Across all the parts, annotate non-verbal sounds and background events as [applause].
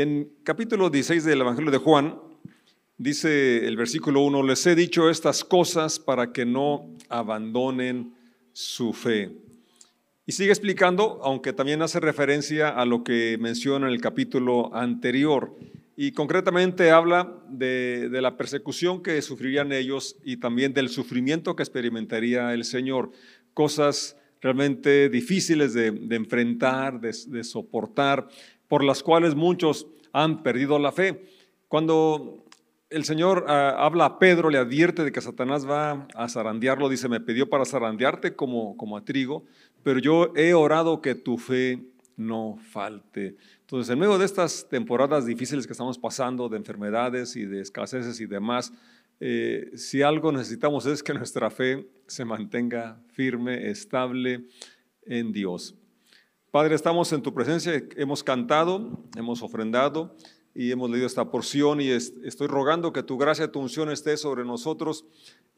En capítulo 16 del Evangelio de Juan, dice el versículo 1, les he dicho estas cosas para que no abandonen su fe. Y sigue explicando, aunque también hace referencia a lo que menciona en el capítulo anterior. Y concretamente habla de, la persecución que sufrirían ellos y también del sufrimiento que experimentaría el Señor. Cosas realmente difíciles de, enfrentar, de soportar por las cuales muchos han perdido la fe. Cuando el Señor ah, habla a Pedro, le advierte de que Satanás va a zarandearlo, dice, me pidió para zarandearte como, como a trigo, pero yo he orado que tu fe no falte. Entonces, en medio de estas temporadas difíciles que estamos pasando, de enfermedades y de escaseces y demás, eh, si algo necesitamos es que nuestra fe se mantenga firme, estable en Dios. Padre, estamos en tu presencia, hemos cantado, hemos ofrendado y hemos leído esta porción y estoy rogando que tu gracia, tu unción esté sobre nosotros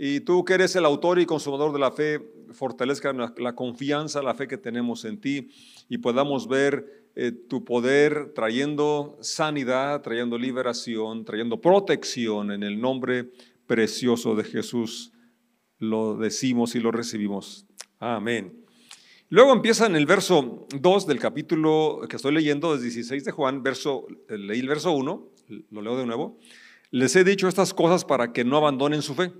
y tú que eres el autor y consumador de la fe, fortalezca la confianza, la fe que tenemos en ti y podamos ver eh, tu poder trayendo sanidad, trayendo liberación, trayendo protección en el nombre precioso de Jesús. Lo decimos y lo recibimos. Amén. Luego empieza en el verso 2 del capítulo que estoy leyendo, es 16 de Juan, verso, leí el verso 1, lo leo de nuevo. Les he dicho estas cosas para que no abandonen su fe.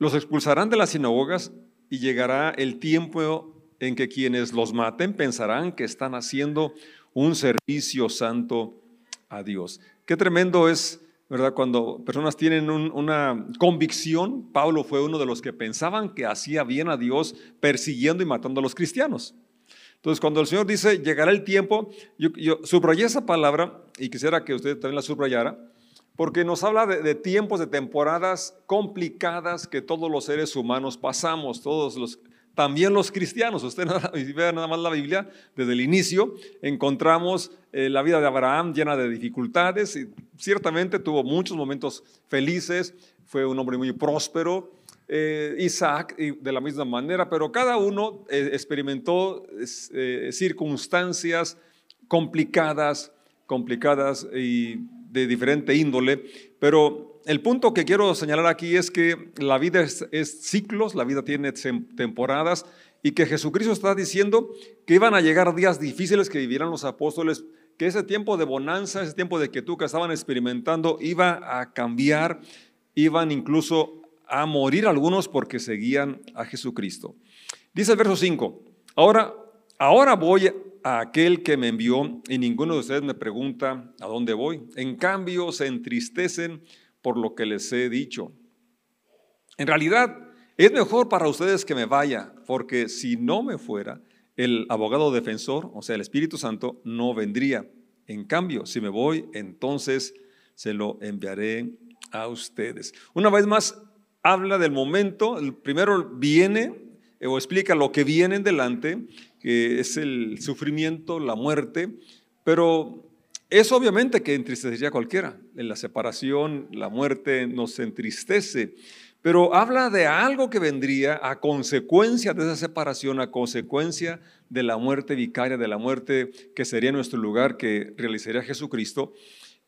Los expulsarán de las sinagogas y llegará el tiempo en que quienes los maten pensarán que están haciendo un servicio santo a Dios. Qué tremendo es ¿verdad? Cuando personas tienen una convicción, Pablo fue uno de los que pensaban que hacía bien a Dios persiguiendo y matando a los cristianos. Entonces, cuando el Señor dice, llegará el tiempo, yo, subrayé esa palabra y quisiera que usted también la subrayara, porque nos habla de, de, tiempos, de temporadas complicadas que todos los seres humanos pasamos, todos los, también los cristianos. Usted [laughs] nada, vea nada más la Biblia, desde el inicio encontramos eh, la vida de Abraham llena de dificultades y ciertamente tuvo muchos momentos felices, fue un hombre muy próspero. Eh, Isaac de la misma manera, pero cada uno eh, experimentó circunstancias complicadas, complicadas y de diferente índole, pero el punto que quiero señalar aquí es que la vida es, ciclos, la vida tiene temporadas y que Jesucristo está diciendo que iban a llegar días difíciles que vivieran los apóstoles, que ese tiempo de bonanza, ese tiempo de quietud que estaban experimentando iba a cambiar, iban incluso a morir algunos porque seguían a Jesucristo. Dice el verso 5, ahora, ahora voy a aquel que me envió y ninguno de ustedes me pregunta a dónde voy. En cambio, se entristecen por lo que les he dicho. En realidad, es mejor para ustedes que me vaya, porque si no me fuera, el abogado defensor, o sea, el Espíritu Santo, no vendría. En cambio, si me voy, entonces se lo enviaré a ustedes. Una vez más, habla del momento, primero viene o explica lo que viene en delante, que es el sufrimiento, la muerte, pero eso obviamente que entristecería a cualquiera. En la separación, la muerte nos entristece. Pero habla de algo que vendría a consecuencia de esa separación, a consecuencia de la muerte vicaria, de la muerte que sería nuestro lugar, que realizaría Jesucristo.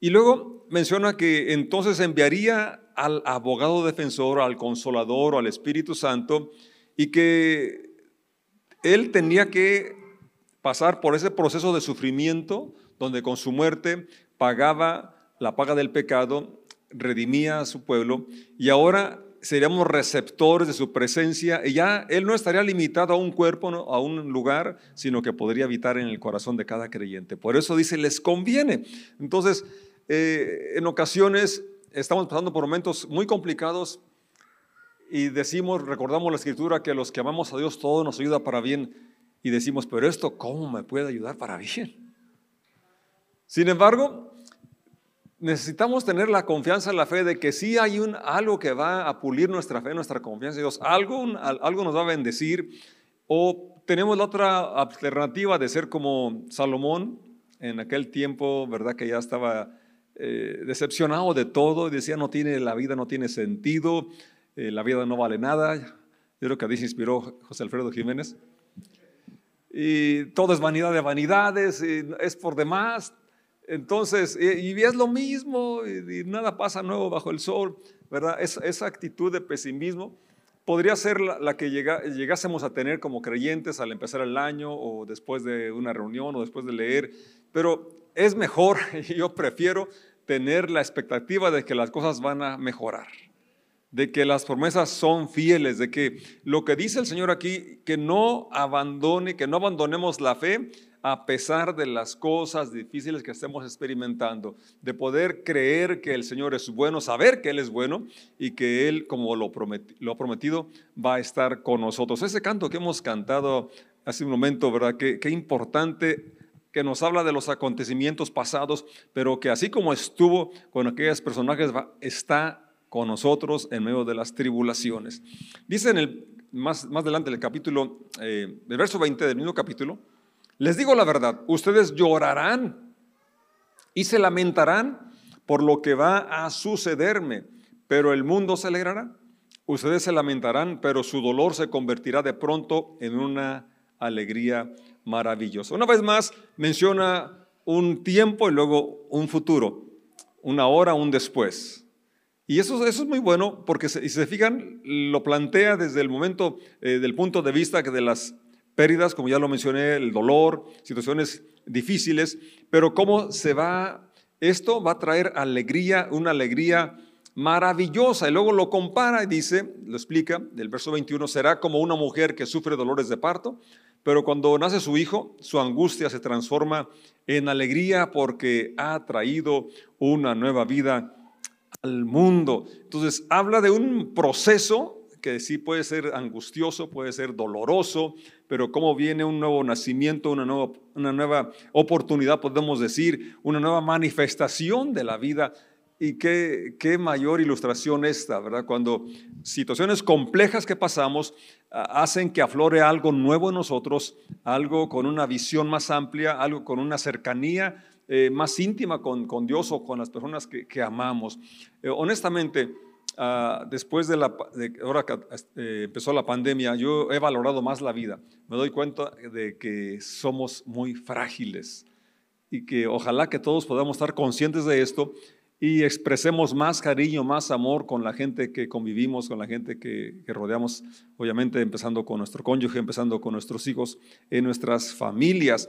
Y luego menciona que entonces enviaría al abogado defensor, al consolador o al Espíritu Santo, y que él tenía que pasar por ese proceso de sufrimiento, donde con su muerte pagaba la paga del pecado, redimía a su pueblo y ahora seríamos receptores de su presencia y ya Él no estaría limitado a un cuerpo, a un lugar, sino que podría habitar en el corazón de cada creyente. Por eso dice, les conviene. Entonces, eh, en ocasiones estamos pasando por momentos muy complicados y decimos, recordamos la escritura que los que amamos a Dios todo nos ayuda para bien y decimos, pero esto, ¿cómo me puede ayudar para bien? Sin embargo, necesitamos tener la confianza en la fe de que sí hay un, algo que va a pulir nuestra fe, nuestra confianza en Dios, algo, algo nos va a bendecir, o tenemos la otra alternativa de ser como Salomón en aquel tiempo, ¿verdad? Que ya estaba eh, decepcionado de todo, decía, no tiene, la vida no tiene sentido, eh, la vida no vale nada. Yo creo que a se inspiró José Alfredo Jiménez. Y todo es vanidad de vanidades, es por demás, Entonces, y, es lo mismo, y, nada pasa nuevo bajo el sol, ¿verdad? esa actitud de pesimismo podría ser la, que llegásemos a tener como creyentes al empezar el año o después de una reunión o después de leer, pero es mejor, y [laughs] yo prefiero tener la expectativa de que las cosas van a mejorar, de que las promesas son fieles, de que lo que dice el Señor aquí, que no abandone, que no abandonemos la fe, a pesar de las cosas difíciles que estemos experimentando, de poder creer que el Señor es bueno, saber que Él es bueno y que Él, como lo, ha prometido, va a estar con nosotros. Ese canto que hemos cantado hace un momento, ¿verdad? Qué, qué importante que nos habla de los acontecimientos pasados, pero que así como estuvo con aquellos personajes, está con nosotros en medio de las tribulaciones. Dice en el, más, más adelante el capítulo, eh, el verso 20 del mismo capítulo, les digo la verdad, ustedes llorarán y se lamentarán por lo que va a sucederme, pero el mundo se alegrará. Ustedes se lamentarán, pero su dolor se convertirá de pronto en una alegría maravillosa. Una vez más menciona un tiempo y luego un futuro, una hora, un después. Y eso, eso es muy bueno porque si se fijan, lo plantea desde el momento, eh, del punto de vista que de las pérdidas, como ya lo mencioné, el dolor, situaciones difíciles, pero cómo se va, esto va a traer alegría, una alegría maravillosa. Y luego lo compara y dice, lo explica, del verso 21, será como una mujer que sufre dolores de parto, pero cuando nace su hijo, su angustia se transforma en alegría porque ha traído una nueva vida al mundo. Entonces, habla de un proceso que sí puede ser angustioso, puede ser doloroso, pero cómo viene un nuevo nacimiento, una nueva, una nueva oportunidad, podemos decir, una nueva manifestación de la vida. Y qué, qué mayor ilustración esta, ¿verdad? Cuando situaciones complejas que pasamos hacen que aflore algo nuevo en nosotros, algo con una visión más amplia, algo con una cercanía eh, más íntima con, con, Dios o con las personas que, que amamos. Eh, honestamente, Ah, después de la, ahora que eh, empezó la pandemia, yo he valorado más la vida. Me doy cuenta de que somos muy frágiles y que ojalá que todos podamos estar conscientes de esto y expresemos más cariño, más amor con la gente que convivimos, con la gente que, rodeamos, obviamente empezando con nuestro cónyuge, empezando con nuestros hijos, en nuestras familias.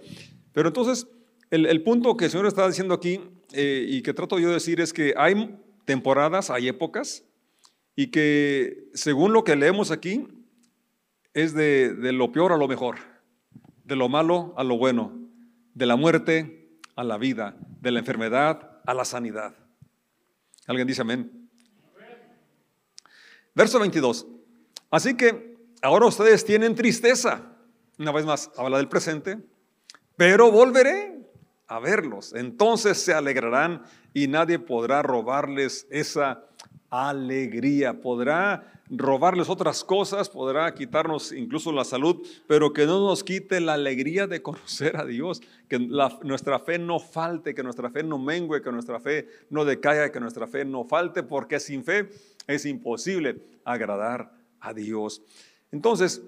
Pero entonces, el, punto que el Señor está diciendo aquí eh, y que trato yo de decir es que hay temporadas, hay épocas y que según lo que leemos aquí es de, lo peor a lo mejor, de lo malo a lo bueno, de la muerte a la vida, de la enfermedad a la sanidad. ¿Alguien dice amén? Verso 22. Así que ahora ustedes tienen tristeza. Una vez más, habla del presente, pero volveré a verlos. Entonces se alegrarán y nadie podrá robarles esa alegría. Podrá robarles otras cosas, podrá quitarnos incluso la salud, pero que no nos quite la alegría de [laughs] conocer a Dios, que nuestra fe no falte, que nuestra fe no mengue, que nuestra fe no decaiga, que nuestra fe no falte, porque sin fe es imposible agradar a Dios. Entonces,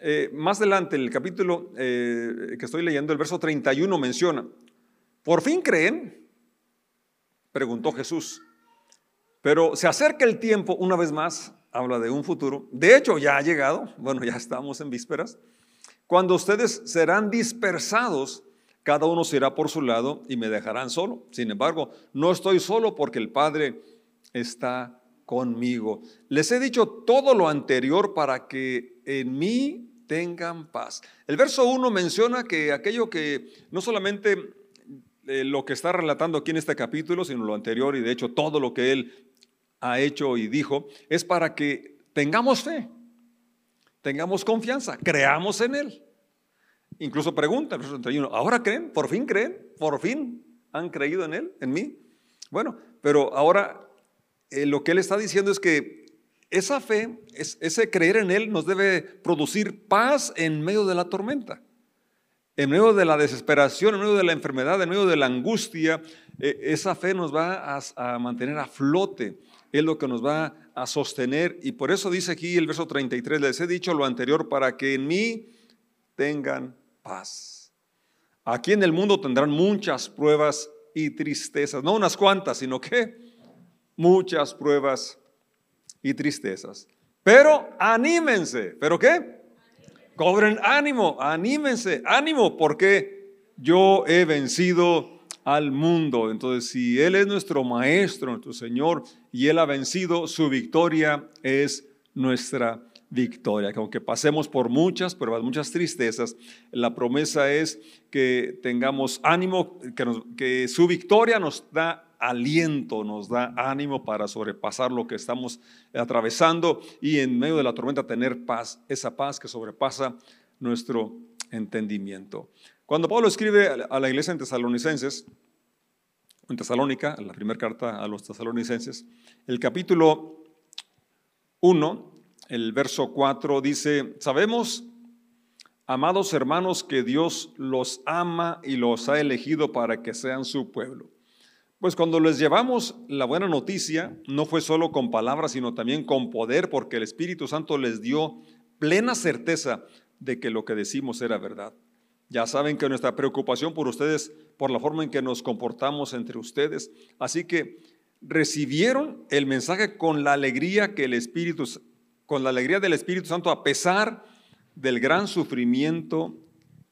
eh, más adelante, en el capítulo eh, que estoy leyendo, el verso 31 menciona, ¿por fin creen? Preguntó Jesús. Pero se acerca el tiempo, una vez más, habla de un futuro. De hecho, ya ha llegado, bueno, ya estamos en vísperas, cuando ustedes serán dispersados, cada uno se irá por su lado y me dejarán solo. Sin embargo, no estoy solo porque el Padre está conmigo. Les he dicho todo lo anterior para que en mí tengan paz. El verso 1 menciona que aquello que no solamente lo que está relatando aquí en este capítulo, sino lo anterior y de hecho todo lo que él ha hecho y dijo, es para que tengamos fe, tengamos confianza, creamos en Él. Incluso pregunta, verso 31, ¿ahora creen? ¿Por fin creen? ¿Por fin han creído en Él, en mí? Bueno, pero ahora eh, lo que Él está diciendo es que esa fe, ese creer en Él nos debe producir paz en medio de la tormenta. En medio de la desesperación, en medio de la enfermedad, en medio de la angustia, eh, esa fe nos va a mantener a flote es lo que nos va a sostener. Y por eso dice aquí el verso 33, les he dicho lo anterior, para que en mí tengan paz. Aquí en el mundo tendrán muchas pruebas y tristezas. No unas cuantas, sino que muchas pruebas y tristezas. Pero anímense. ¿Pero qué? Cobren ánimo, anímense, ánimo, porque yo he vencido al mundo. Entonces, si Él es nuestro Maestro, nuestro Señor, y Él ha vencido, su victoria es nuestra victoria. Que aunque pasemos por muchas pruebas, muchas tristezas, la promesa es que tengamos ánimo, que, que su victoria nos da aliento, nos da ánimo para sobrepasar lo que estamos atravesando y en medio de la tormenta tener paz, esa paz que sobrepasa nuestro entendimiento. Cuando Pablo escribe a la iglesia en Tesalonicenses, en Tesalónica, la primera carta a los tesalonicenses, el capítulo 1, el verso 4 dice, sabemos, amados hermanos, que Dios los ama y los ha elegido para que sean su pueblo pues cuando les llevamos la buena noticia, no fue solo con palabras, sino también con poder, porque el Espíritu Santo les dio plena certeza de que lo que decimos era verdad. Ya saben que nuestra preocupación por ustedes, por la forma en que nos comportamos entre ustedes, así que recibieron el mensaje con la alegría que el Espíritu, con la alegría del Espíritu Santo, a pesar del gran sufrimiento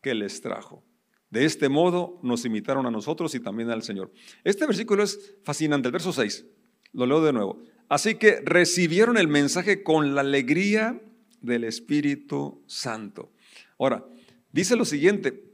que les trajo. De este modo nos imitaron a nosotros y también al Señor. Este versículo es fascinante, el verso 6. Lo leo de nuevo. Así que recibieron el mensaje con la alegría del Espíritu Santo. Ahora, dice lo siguiente,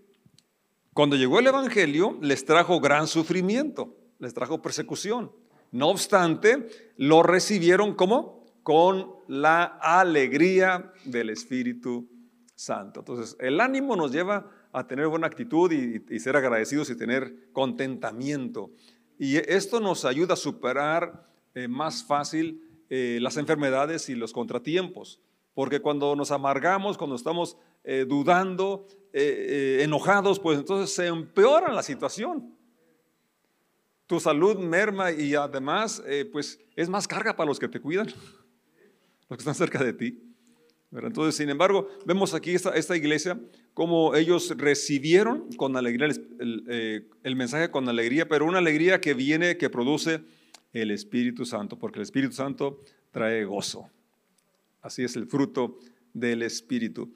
cuando llegó el Evangelio les trajo gran sufrimiento, les trajo persecución. No obstante, lo recibieron como con la alegría del Espíritu Santo. Entonces, el ánimo nos lleva a tener buena actitud y, ser agradecidos y tener contentamiento. Y esto nos ayuda a superar eh, más fácil eh, las enfermedades y los contratiempos. Porque cuando nos amargamos, cuando estamos eh, dudando, enojados, pues entonces se empeora la situación. Tu salud merma y además, pues es más carga para los que te cuidan, [laughs] los que están cerca de ti. Entonces, sin embargo, vemos aquí esta, iglesia como ellos recibieron con alegría eh, el, mensaje con alegría, pero una alegría que viene, que produce el Espíritu Santo, porque el Espíritu Santo trae gozo. Así es el fruto del Espíritu.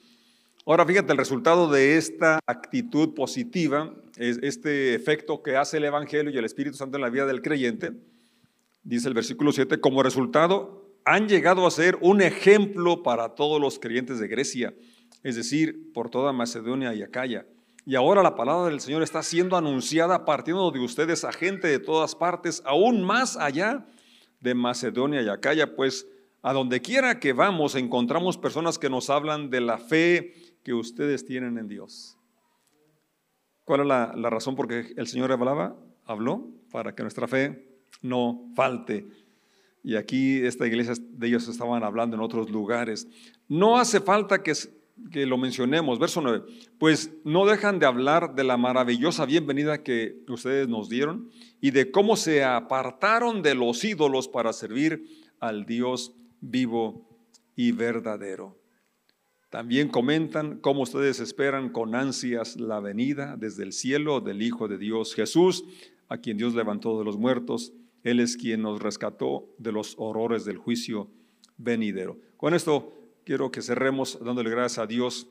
Ahora fíjate, el resultado de esta actitud positiva, es este efecto que hace el Evangelio y el Espíritu Santo en la vida del creyente, dice el versículo 7, como resultado han llegado a ser un ejemplo para todos los creyentes de Grecia, es decir, por toda Macedonia y Acaya. Y ahora la palabra del Señor está siendo anunciada partiendo de ustedes a gente de todas partes, aún más allá de Macedonia y Acaya, pues a donde quiera que vamos encontramos personas que nos hablan de la fe que ustedes tienen en Dios. ¿Cuál es la, razón por que el Señor hablaba? Habló para que nuestra fe no falte. Y aquí esta iglesia de ellos estaban hablando en otros lugares. No hace falta que, que lo mencionemos. Verso 9. Pues no dejan de hablar de la maravillosa bienvenida que ustedes nos dieron y de cómo se apartaron de los ídolos para servir al Dios vivo y verdadero. También comentan cómo ustedes esperan con ansias la venida desde el cielo del Hijo de Dios Jesús, a quien Dios levantó de los muertos él es quien nos rescató de los horrores del juicio venidero. Con esto quiero que cerremos dándole gracias a Dios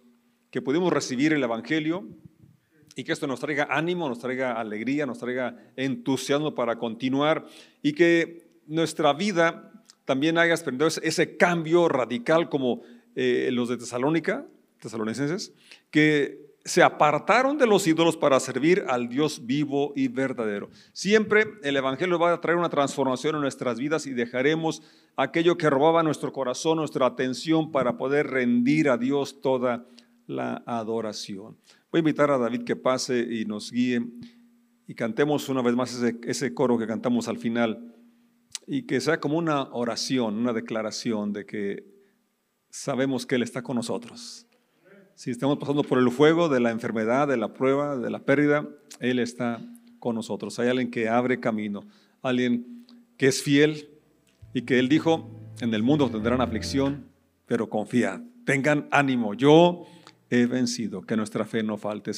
que pudimos recibir el Evangelio y que esto nos traiga ánimo, nos traiga alegría, nos traiga entusiasmo para continuar y que nuestra vida también haya experimentado ese cambio radical como eh, los de Tesalónica, tesalonicenses, que se apartaron de los ídolos para servir al Dios vivo y verdadero. Siempre el Evangelio va a traer una transformación en nuestras vidas y dejaremos aquello que robaba nuestro corazón, nuestra atención para poder rendir a Dios toda la adoración. Voy a invitar a David que pase y nos guíe y cantemos una vez más ese, coro que cantamos al final y que sea como una oración, una declaración de que sabemos que Él está con nosotros si estamos pasando por el fuego de la enfermedad, de la prueba, de la pérdida, Él está con nosotros. Hay alguien que abre camino, alguien que es fiel y que Él dijo, en el mundo tendrán aflicción, pero confiad, tengan ánimo, yo he vencido, que nuestra fe no falte.